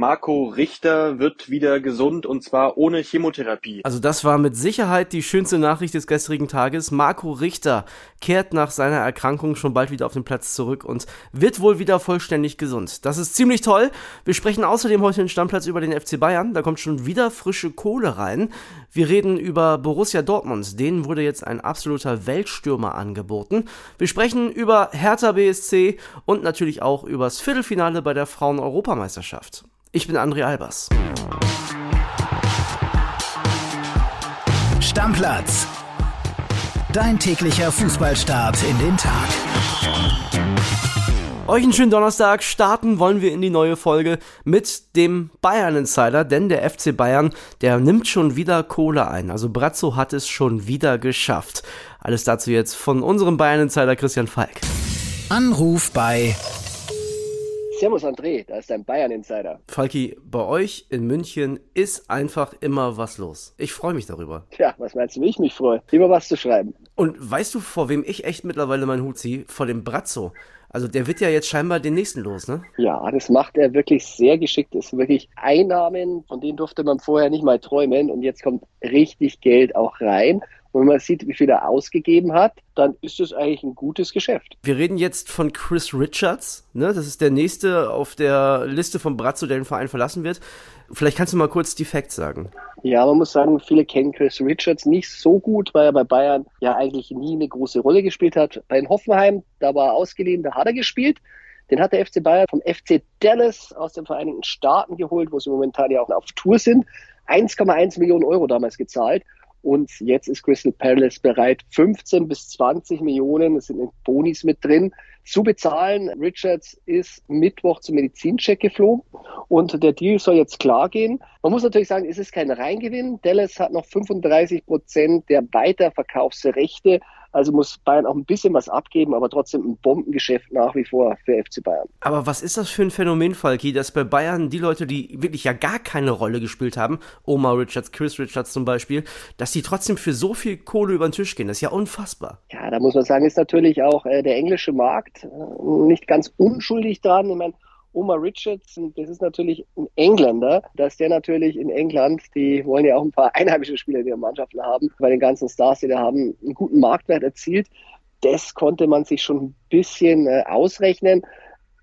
Marco Richter wird wieder gesund und zwar ohne Chemotherapie. Also das war mit Sicherheit die schönste Nachricht des gestrigen Tages. Marco Richter kehrt nach seiner Erkrankung schon bald wieder auf den Platz zurück und wird wohl wieder vollständig gesund. Das ist ziemlich toll. Wir sprechen außerdem heute den Stammplatz über den FC Bayern. Da kommt schon wieder frische Kohle rein. Wir reden über Borussia Dortmund. Denen wurde jetzt ein absoluter Weltstürmer angeboten. Wir sprechen über Hertha BSC und natürlich auch über das Viertelfinale bei der Frauen-Europameisterschaft. Ich bin André Albers. Stammplatz. Dein täglicher Fußballstart in den Tag. Euch einen schönen Donnerstag. Starten wollen wir in die neue Folge mit dem Bayern Insider, denn der FC Bayern, der nimmt schon wieder Kohle ein. Also Brazzo hat es schon wieder geschafft. Alles dazu jetzt von unserem Bayern Insider Christian Falk. Anruf bei Servus André, da ist dein Bayern-Insider. Falki, bei euch in München ist einfach immer was los. Ich freue mich darüber. Tja, was meinst du, wie ich mich freue? Immer was zu schreiben. Und weißt du, vor wem ich echt mittlerweile meinen Hut ziehe? Vor dem Brazzo. Also der wird ja jetzt scheinbar den nächsten los, ne? Ja, das macht er wirklich sehr geschickt. Das sind wirklich Einnahmen, von denen durfte man vorher nicht mal träumen. Und jetzt kommt richtig Geld auch rein. Und wenn man sieht, wie viel er ausgegeben hat, dann ist das eigentlich ein gutes Geschäft. Wir reden jetzt von Chris Richards. Ne? Das ist der nächste auf der Liste von Brazzo, der den Verein verlassen wird. Vielleicht kannst du mal kurz die Facts sagen. Ja, man muss sagen, viele kennen Chris Richards nicht so gut, weil er bei Bayern ja eigentlich nie eine große Rolle gespielt hat. Bei Hoffenheim, da war er ausgeliehen, da hat er gespielt. Den hat der FC Bayern vom FC Dallas aus den Vereinigten Staaten geholt, wo sie momentan ja auch auf Tour sind. 1,1 Millionen Euro damals gezahlt. Und jetzt ist Crystal Palace bereit, 15 bis 20 Millionen, das sind Bonis mit drin, zu bezahlen. Richards ist Mittwoch zum Medizincheck geflogen und der Deal soll jetzt klar gehen. Man muss natürlich sagen, es ist kein Reingewinn. Dallas hat noch 35 Prozent der Weiterverkaufsrechte also muss Bayern auch ein bisschen was abgeben, aber trotzdem ein Bombengeschäft nach wie vor für FC Bayern. Aber was ist das für ein Phänomen, Falki, dass bei Bayern die Leute, die wirklich ja gar keine Rolle gespielt haben, Omar Richards, Chris Richards zum Beispiel, dass die trotzdem für so viel Kohle über den Tisch gehen? Das ist ja unfassbar. Ja, da muss man sagen, ist natürlich auch äh, der englische Markt äh, nicht ganz unschuldig dran. Ich meine, Omar Richardson, das ist natürlich ein Engländer, dass der natürlich in England, die wollen ja auch ein paar einheimische Spieler in ihren Mannschaften haben, bei den ganzen Stars, die da haben, einen guten Marktwert erzielt. Das konnte man sich schon ein bisschen äh, ausrechnen.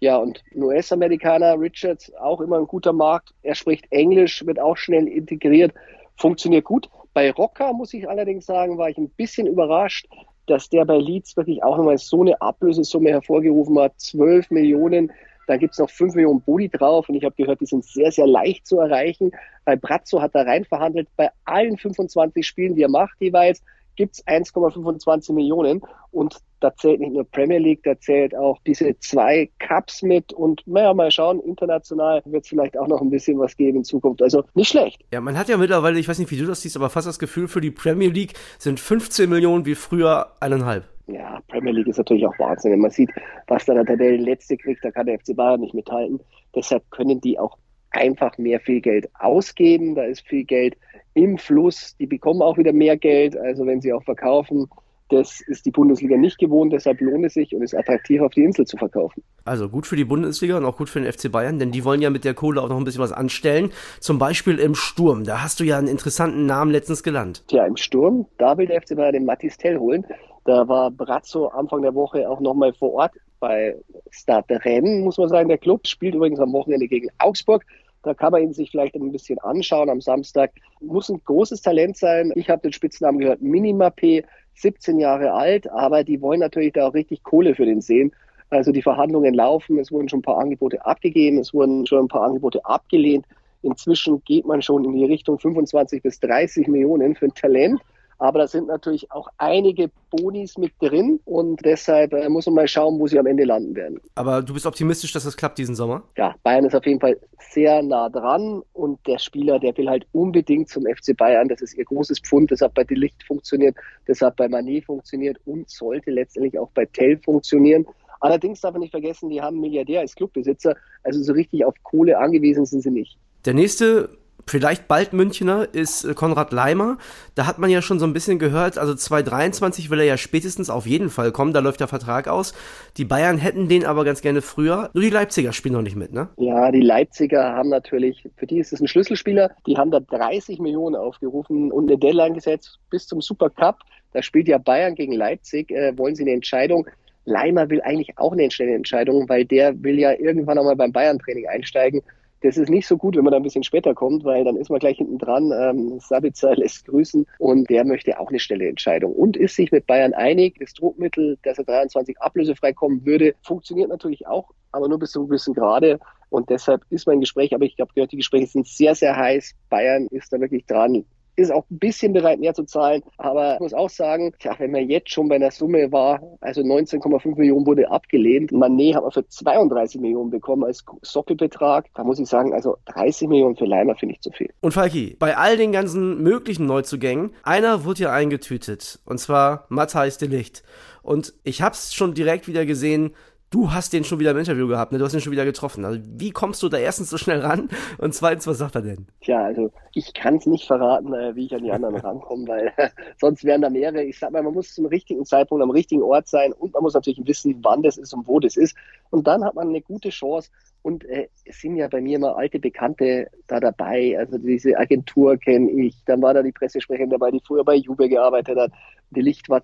Ja, und ein US-Amerikaner, Richards, auch immer ein guter Markt. Er spricht Englisch, wird auch schnell integriert, funktioniert gut. Bei Rocker, muss ich allerdings sagen, war ich ein bisschen überrascht, dass der bei Leeds wirklich auch nochmal so eine Ablösesumme hervorgerufen hat. 12 Millionen da gibt's noch 5 Millionen Boni drauf und ich habe gehört, die sind sehr, sehr leicht zu erreichen. Bei Brazzo hat er rein verhandelt, bei allen 25 Spielen, die er macht jeweils, gibt's 1,25 Millionen und da zählt nicht nur Premier League, da zählt auch diese zwei Cups mit und naja, mal schauen, international wird es vielleicht auch noch ein bisschen was geben in Zukunft. Also nicht schlecht. Ja, man hat ja mittlerweile, ich weiß nicht, wie du das siehst, aber fast das Gefühl, für die Premier League sind 15 Millionen wie früher eineinhalb ja, Premier League ist natürlich auch Wahnsinn. Wenn man sieht, was da der Tabellenletzte kriegt, da kann der FC Bayern nicht mithalten. Deshalb können die auch einfach mehr viel Geld ausgeben. Da ist viel Geld im Fluss. Die bekommen auch wieder mehr Geld. Also wenn sie auch verkaufen, das ist die Bundesliga nicht gewohnt, deshalb lohnt es sich und ist attraktiv auf die Insel zu verkaufen. Also gut für die Bundesliga und auch gut für den FC Bayern, denn die wollen ja mit der Kohle auch noch ein bisschen was anstellen. Zum Beispiel im Sturm. Da hast du ja einen interessanten Namen letztens gelernt. Tja, im Sturm, da will der FC Bayern den Matis Tell holen. Da war Brazzo Anfang der Woche auch nochmal vor Ort bei Stade Rennes, muss man sagen. Der Club spielt übrigens am Wochenende gegen Augsburg. Da kann man ihn sich vielleicht ein bisschen anschauen am Samstag. Muss ein großes Talent sein. Ich habe den Spitznamen gehört, Minima P, 17 Jahre alt, aber die wollen natürlich da auch richtig Kohle für den sehen. Also die Verhandlungen laufen, es wurden schon ein paar Angebote abgegeben, es wurden schon ein paar Angebote abgelehnt. Inzwischen geht man schon in die Richtung 25 bis 30 Millionen für ein Talent. Aber da sind natürlich auch einige Bonis mit drin und deshalb äh, muss man mal schauen, wo sie am Ende landen werden. Aber du bist optimistisch, dass das klappt diesen Sommer? Ja, Bayern ist auf jeden Fall sehr nah dran und der Spieler, der will halt unbedingt zum FC Bayern. Das ist ihr großes Pfund, das hat bei Delicht funktioniert, das hat bei Manet funktioniert und sollte letztendlich auch bei Tell funktionieren. Allerdings darf man nicht vergessen, die haben einen Milliardär als Clubbesitzer, also so richtig auf Kohle angewiesen sind sie nicht. Der nächste vielleicht bald Münchner ist äh, Konrad Leimer. Da hat man ja schon so ein bisschen gehört, also 2023 will er ja spätestens auf jeden Fall kommen, da läuft der Vertrag aus. Die Bayern hätten den aber ganz gerne früher. Nur die Leipziger spielen noch nicht mit, ne? Ja, die Leipziger haben natürlich, für die ist es ein Schlüsselspieler, die haben da 30 Millionen aufgerufen und eine Deadline gesetzt bis zum Supercup. Da spielt ja Bayern gegen Leipzig, äh, wollen sie eine Entscheidung. Leimer will eigentlich auch eine schnelle Entscheidung, weil der will ja irgendwann einmal beim Bayern-Training einsteigen. Das ist nicht so gut, wenn man da ein bisschen später kommt, weil dann ist man gleich hinten dran. Ähm, Sabitzer lässt grüßen und der möchte auch eine schnelle Entscheidung und ist sich mit Bayern einig. Das Druckmittel, dass er 23 ablösefrei kommen würde, funktioniert natürlich auch, aber nur bis zu einem gewissen Grade. Und deshalb ist mein Gespräch, aber ich habe gehört, die Gespräche sind sehr, sehr heiß. Bayern ist da wirklich dran, ist auch ein bisschen bereit, mehr zu zahlen. Aber ich muss auch sagen, tja, wenn man jetzt schon bei einer Summe war, also 19,5 Millionen wurde abgelehnt. Manet hat man für 32 Millionen bekommen als Sockelbetrag. Da muss ich sagen, also 30 Millionen für Leimer finde ich zu viel. Und Falki, bei all den ganzen möglichen Neuzugängen, einer wurde ja eingetütet. Und zwar Matthijs de Licht. Und ich habe es schon direkt wieder gesehen, du hast den schon wieder im Interview gehabt, ne? Du hast ihn schon wieder getroffen. Also wie kommst du da erstens so schnell ran und zweitens, was sagt er denn? Tja, also ich kann es nicht verraten, äh, wie ich an die anderen rankomme, weil sonst wären da mehrere. Ich sag mal, man muss zum richtigen Zeitpunkt am richtigen Ort sein und man muss natürlich wissen, wann das ist und wo das ist. Und dann hat man eine gute Chance. Und äh, es sind ja bei mir immer alte Bekannte da dabei. Also diese Agentur kenne ich. Dann war da die Pressesprecherin dabei, die früher bei Jube gearbeitet hat. Die Licht war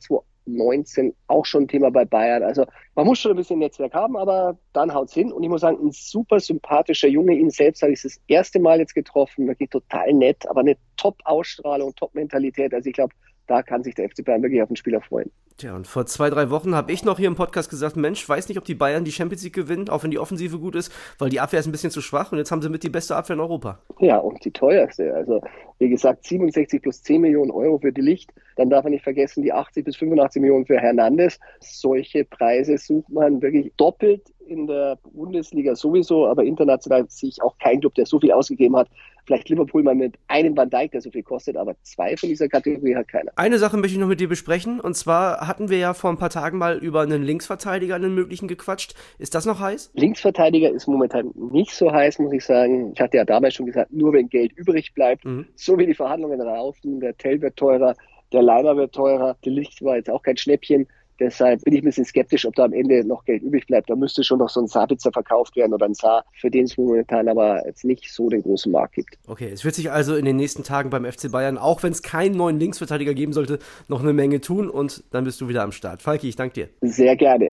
2019 auch schon Thema bei Bayern. Also man muss schon ein bisschen Netzwerk haben, aber dann haut's hin. Und ich muss sagen, ein super sympathischer Junge. Ihn selbst habe ich das erste Mal jetzt getroffen. Wirklich total nett, aber eine Top-Ausstrahlung, Top-Mentalität. Also ich glaube, da kann sich der FC Bayern wirklich auf den Spieler freuen. Tja, und vor zwei, drei Wochen habe ich noch hier im Podcast gesagt, Mensch, weiß nicht, ob die Bayern die Champions League gewinnen, auch wenn die Offensive gut ist, weil die Abwehr ist ein bisschen zu schwach und jetzt haben sie mit die beste Abwehr in Europa. Ja, und die teuerste. Also, wie gesagt, 67 plus 10 Millionen Euro für die Licht. Dann darf man nicht vergessen, die 80 bis 85 Millionen für Hernandez. Solche Preise sucht man wirklich doppelt in der Bundesliga sowieso, aber international sehe ich auch keinen Club, der so viel ausgegeben hat. Vielleicht Liverpool mal mit einem Van Dijk, der so viel kostet, aber zwei von dieser Kategorie hat keiner. Eine Sache möchte ich noch mit dir besprechen und zwar hatten wir ja vor ein paar Tagen mal über einen Linksverteidiger, einen möglichen gequatscht. Ist das noch heiß? Linksverteidiger ist momentan nicht so heiß, muss ich sagen. Ich hatte ja damals schon gesagt, nur wenn Geld übrig bleibt, mhm. so wie die Verhandlungen laufen, der Tell wird teurer, der Leimer wird teurer, der Licht war jetzt auch kein Schnäppchen. Deshalb bin ich ein bisschen skeptisch, ob da am Ende noch Geld übrig bleibt. Da müsste schon noch so ein Sabitzer verkauft werden oder ein Saar, für den es momentan aber jetzt nicht so den großen Markt gibt. Okay, es wird sich also in den nächsten Tagen beim FC Bayern, auch wenn es keinen neuen Linksverteidiger geben sollte, noch eine Menge tun und dann bist du wieder am Start. Falki, ich danke dir. Sehr gerne.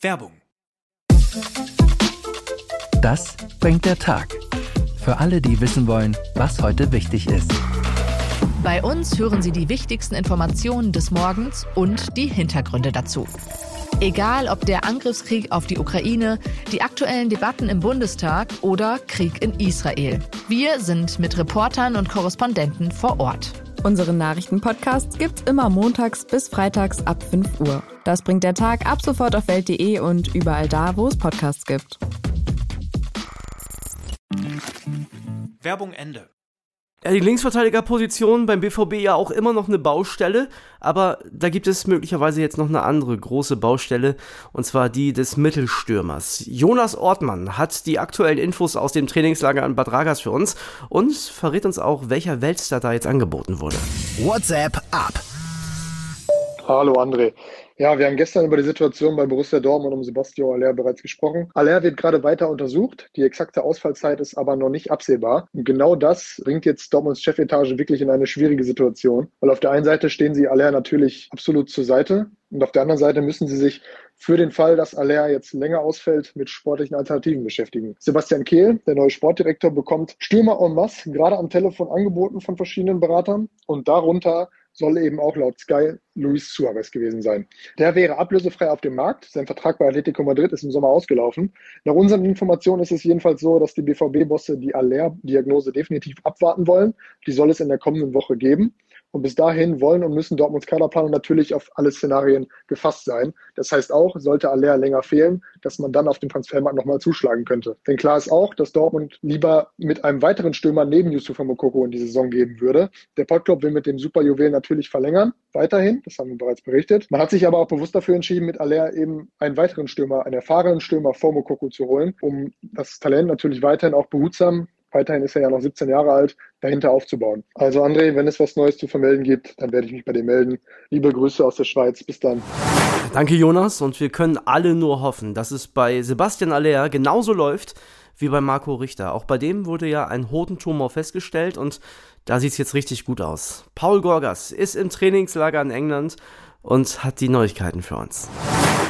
Werbung. Das bringt der Tag. Für alle, die wissen wollen, was heute wichtig ist. Bei uns hören Sie die wichtigsten Informationen des Morgens und die Hintergründe dazu. Egal ob der Angriffskrieg auf die Ukraine, die aktuellen Debatten im Bundestag oder Krieg in Israel. Wir sind mit Reportern und Korrespondenten vor Ort. Unseren Nachrichtenpodcast gibt's immer montags bis freitags ab 5 Uhr. Das bringt der Tag ab sofort auf welt.de und überall da, wo es Podcasts gibt. Werbung Ende. Ja, die Linksverteidigerposition beim BVB ja auch immer noch eine Baustelle, aber da gibt es möglicherweise jetzt noch eine andere große Baustelle, und zwar die des Mittelstürmers. Jonas Ortmann hat die aktuellen Infos aus dem Trainingslager an Bad Ragaz für uns und verrät uns auch, welcher Weltstar da jetzt angeboten wurde. WhatsApp ab. Hallo André. Ja, wir haben gestern über die Situation bei Borussia Dortmund um Sebastian Aller bereits gesprochen. Aller wird gerade weiter untersucht. Die exakte Ausfallzeit ist aber noch nicht absehbar. Und genau das bringt jetzt Dortmunds Chefetage wirklich in eine schwierige Situation. Weil auf der einen Seite stehen sie Aller natürlich absolut zur Seite. Und auf der anderen Seite müssen sie sich für den Fall, dass Aller jetzt länger ausfällt, mit sportlichen Alternativen beschäftigen. Sebastian Kehl, der neue Sportdirektor, bekommt Stürmer en masse gerade am Telefon angeboten von verschiedenen Beratern. Und darunter soll eben auch laut Sky Luis Suarez gewesen sein. Der wäre ablösefrei auf dem Markt. Sein Vertrag bei Atletico Madrid ist im Sommer ausgelaufen. Nach unseren Informationen ist es jedenfalls so, dass die BVB-Bosse die Aller-Diagnose definitiv abwarten wollen. Die soll es in der kommenden Woche geben. Und bis dahin wollen und müssen Dortmunds Kaderplanung natürlich auf alle Szenarien gefasst sein. Das heißt auch, sollte Aller länger fehlen, dass man dann auf dem Transfermarkt nochmal zuschlagen könnte. Denn klar ist auch, dass Dortmund lieber mit einem weiteren Stürmer neben Yusufa Mokoko in die Saison geben würde. Der Podclub will mit dem Superjuwel natürlich verlängern, weiterhin, das haben wir bereits berichtet. Man hat sich aber auch bewusst dafür entschieden, mit Aller eben einen weiteren Stürmer, einen erfahrenen Stürmer vor Mokoko zu holen, um das Talent natürlich weiterhin auch behutsam weiterhin ist er ja noch 17 Jahre alt, dahinter aufzubauen. Also André, wenn es was Neues zu vermelden gibt, dann werde ich mich bei dir melden. Liebe Grüße aus der Schweiz. Bis dann. Danke, Jonas. Und wir können alle nur hoffen, dass es bei Sebastian Aller genauso läuft wie bei Marco Richter. Auch bei dem wurde ja ein Hodentumor festgestellt und da sieht es jetzt richtig gut aus. Paul Gorgas ist im Trainingslager in England und hat die Neuigkeiten für uns.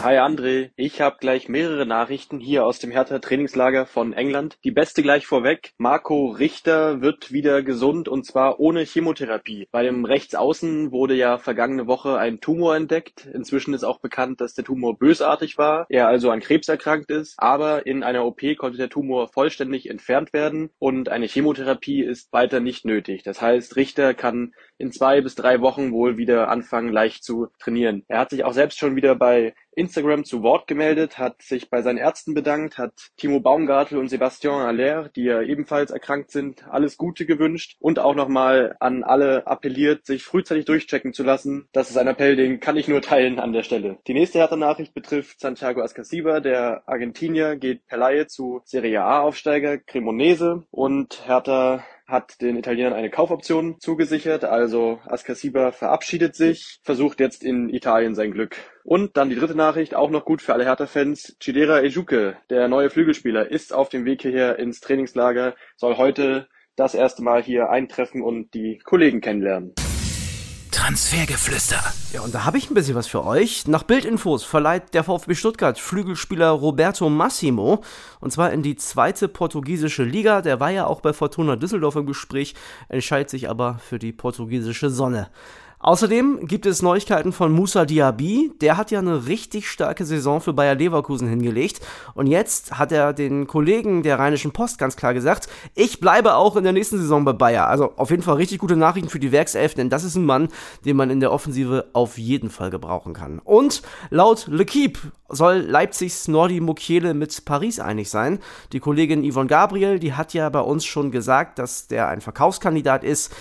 Hi André, ich habe gleich mehrere Nachrichten hier aus dem Hertha Trainingslager von England. Die beste gleich vorweg. Marco Richter wird wieder gesund und zwar ohne Chemotherapie. Bei dem Rechtsaußen wurde ja vergangene Woche ein Tumor entdeckt. Inzwischen ist auch bekannt, dass der Tumor bösartig war, er also an Krebs erkrankt ist, aber in einer OP konnte der Tumor vollständig entfernt werden und eine Chemotherapie ist weiter nicht nötig. Das heißt, Richter kann in zwei bis drei Wochen wohl wieder anfangen, leicht zu trainieren. Er hat sich auch selbst schon wieder bei Instagram zu Wort gemeldet, hat sich bei seinen Ärzten bedankt, hat Timo Baumgartel und Sebastian Aller, die ja ebenfalls erkrankt sind, alles Gute gewünscht und auch nochmal an alle appelliert, sich frühzeitig durchchecken zu lassen. Das ist ein Appell, den kann ich nur teilen an der Stelle. Die nächste Hertha-Nachricht betrifft Santiago Ascasiba, der Argentinier geht per Laie zu Serie A-Aufsteiger Cremonese und Hertha hat den Italienern eine Kaufoption zugesichert, also Ascasiba verabschiedet sich, versucht jetzt in Italien sein Glück. Und dann die dritte Nachricht, auch noch gut für alle Hertha-Fans. Chidera Ejuke, der neue Flügelspieler, ist auf dem Weg hierher ins Trainingslager, soll heute das erste Mal hier eintreffen und die Kollegen kennenlernen. Transfergeflüster. Ja, und da habe ich ein bisschen was für euch. Nach Bildinfos verleiht der VfB Stuttgart Flügelspieler Roberto Massimo und zwar in die zweite portugiesische Liga. Der war ja auch bei Fortuna Düsseldorf im Gespräch, entscheidet sich aber für die portugiesische Sonne. Außerdem gibt es Neuigkeiten von Musa Diaby. Der hat ja eine richtig starke Saison für Bayer Leverkusen hingelegt. Und jetzt hat er den Kollegen der Rheinischen Post ganz klar gesagt, ich bleibe auch in der nächsten Saison bei Bayer. Also auf jeden Fall richtig gute Nachrichten für die Werkself, denn das ist ein Mann, den man in der Offensive auf jeden Fall gebrauchen kann. Und laut L'Equipe soll Leipzigs Nordi Mukiele mit Paris einig sein. Die Kollegin Yvonne Gabriel, die hat ja bei uns schon gesagt, dass der ein Verkaufskandidat ist.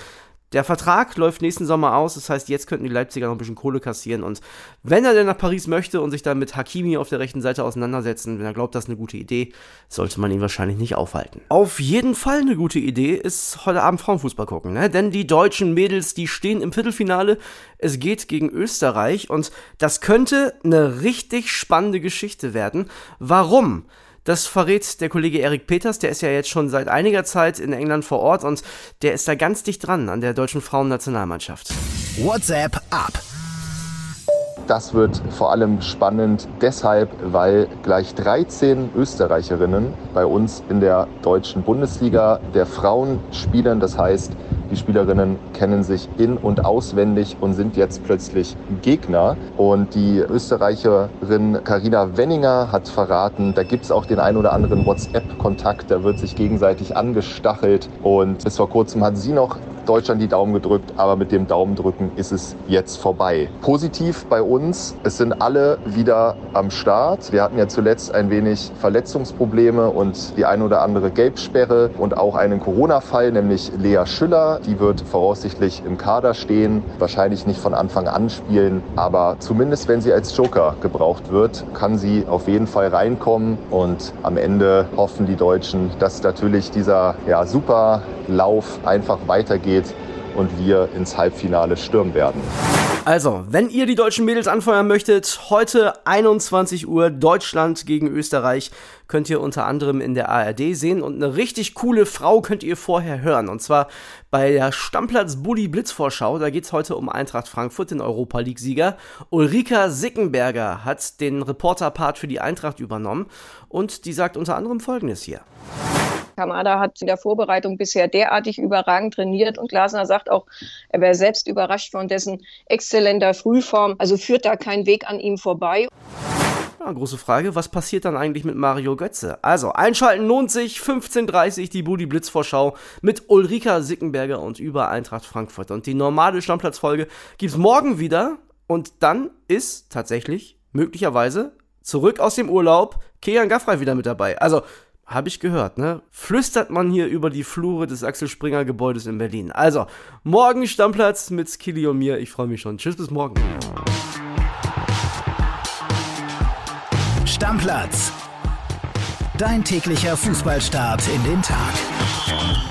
Der Vertrag läuft nächsten Sommer aus, das heißt, jetzt könnten die Leipziger noch ein bisschen Kohle kassieren. Und wenn er denn nach Paris möchte und sich dann mit Hakimi auf der rechten Seite auseinandersetzen, wenn er glaubt, das ist eine gute Idee, sollte man ihn wahrscheinlich nicht aufhalten. Auf jeden Fall eine gute Idee ist heute Abend Frauenfußball gucken, ne? Denn die deutschen Mädels, die stehen im Viertelfinale. Es geht gegen Österreich und das könnte eine richtig spannende Geschichte werden. Warum? Das verrät der Kollege Erik Peters, der ist ja jetzt schon seit einiger Zeit in England vor Ort und der ist da ganz dicht dran an der deutschen Frauennationalmannschaft. WhatsApp ab. Das wird vor allem spannend deshalb, weil gleich 13 Österreicherinnen bei uns in der deutschen Bundesliga der Frauen spielen. Das heißt, die Spielerinnen kennen sich in- und auswendig und sind jetzt plötzlich Gegner. Und die Österreicherin Karina Wenninger hat verraten, da gibt es auch den ein oder anderen WhatsApp-Kontakt, da wird sich gegenseitig angestachelt. Und bis vor kurzem hat sie noch Deutschland die Daumen gedrückt, aber mit dem Daumendrücken ist es jetzt vorbei. Positiv bei uns, es sind alle wieder am Start. Wir hatten ja zuletzt ein wenig Verletzungsprobleme und die ein oder andere Gelbsperre und auch einen Corona-Fall, nämlich Lea Schüller. Die wird voraussichtlich im Kader stehen, wahrscheinlich nicht von Anfang an spielen, aber zumindest wenn sie als Joker gebraucht wird, kann sie auf jeden Fall reinkommen und am Ende hoffen die Deutschen, dass natürlich dieser ja, super Lauf einfach weitergeht und wir ins Halbfinale stürmen werden. Also, wenn ihr die deutschen Mädels anfeuern möchtet, heute 21 Uhr Deutschland gegen Österreich könnt ihr unter anderem in der ARD sehen und eine richtig coole Frau könnt ihr vorher hören und zwar bei der Stammplatz Bulli Blitzvorschau. Da geht es heute um Eintracht Frankfurt, den Europa League Sieger. Ulrika Sickenberger hat den Reporterpart für die Eintracht übernommen und die sagt unter anderem folgendes hier. Kamada hat in der Vorbereitung bisher derartig überragend trainiert und Glasner sagt auch, er wäre selbst überrascht von dessen exzellenter Frühform. Also führt da kein Weg an ihm vorbei. Ja, große Frage, was passiert dann eigentlich mit Mario Götze? Also, einschalten lohnt sich, 15.30 die Budi Blitzvorschau mit Ulrika Sickenberger und über Eintracht Frankfurt. Und die normale Stammplatzfolge gibt es morgen wieder und dann ist tatsächlich möglicherweise zurück aus dem Urlaub Kejan Gaffrey wieder mit dabei. Also, habe ich gehört, ne? Flüstert man hier über die Flure des Axel Springer Gebäudes in Berlin. Also, morgen Stammplatz mit Skilly und mir. Ich freue mich schon. Tschüss, bis morgen. Stammplatz. Dein täglicher Fußballstart in den Tag.